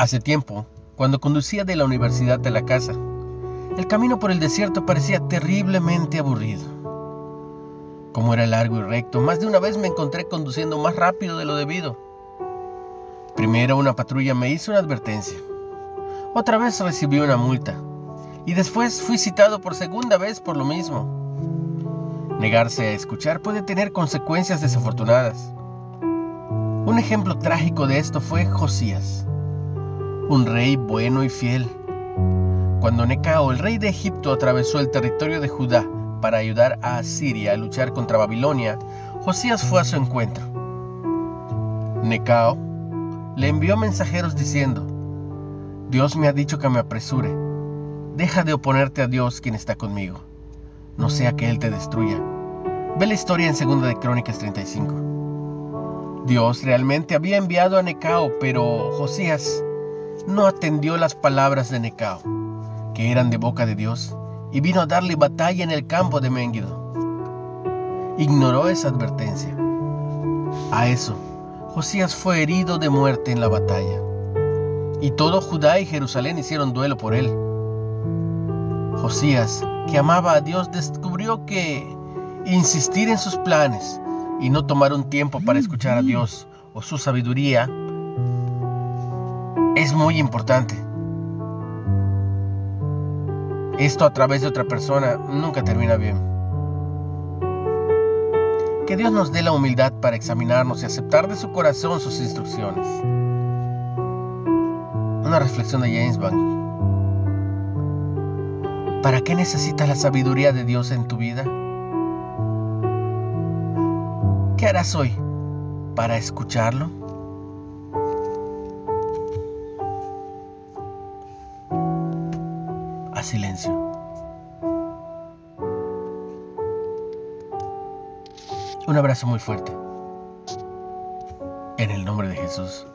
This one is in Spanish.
Hace tiempo, cuando conducía de la universidad a la casa, el camino por el desierto parecía terriblemente aburrido. Como era largo y recto, más de una vez me encontré conduciendo más rápido de lo debido. Primero una patrulla me hizo una advertencia. Otra vez recibí una multa. Y después fui citado por segunda vez por lo mismo. Negarse a escuchar puede tener consecuencias desafortunadas. Un ejemplo trágico de esto fue Josías, un rey bueno y fiel. Cuando Necao, el rey de Egipto, atravesó el territorio de Judá para ayudar a Asiria a luchar contra Babilonia, Josías fue a su encuentro. Necao le envió mensajeros diciendo, Dios me ha dicho que me apresure, deja de oponerte a Dios quien está conmigo, no sea que Él te destruya. Ve la historia en 2 de Crónicas 35. Dios realmente había enviado a Necao, pero Josías no atendió las palabras de Necao, que eran de boca de Dios, y vino a darle batalla en el campo de Mengido. Ignoró esa advertencia. A eso, Josías fue herido de muerte en la batalla, y todo Judá y Jerusalén hicieron duelo por él. Josías, que amaba a Dios, descubrió que insistir en sus planes y no tomar un tiempo para escuchar a Dios o su sabiduría es muy importante. Esto a través de otra persona nunca termina bien. Que Dios nos dé la humildad para examinarnos y aceptar de su corazón sus instrucciones. Una reflexión de James Bond. ¿Para qué necesitas la sabiduría de Dios en tu vida? ¿Qué harás hoy para escucharlo? A silencio. Un abrazo muy fuerte. En el nombre de Jesús.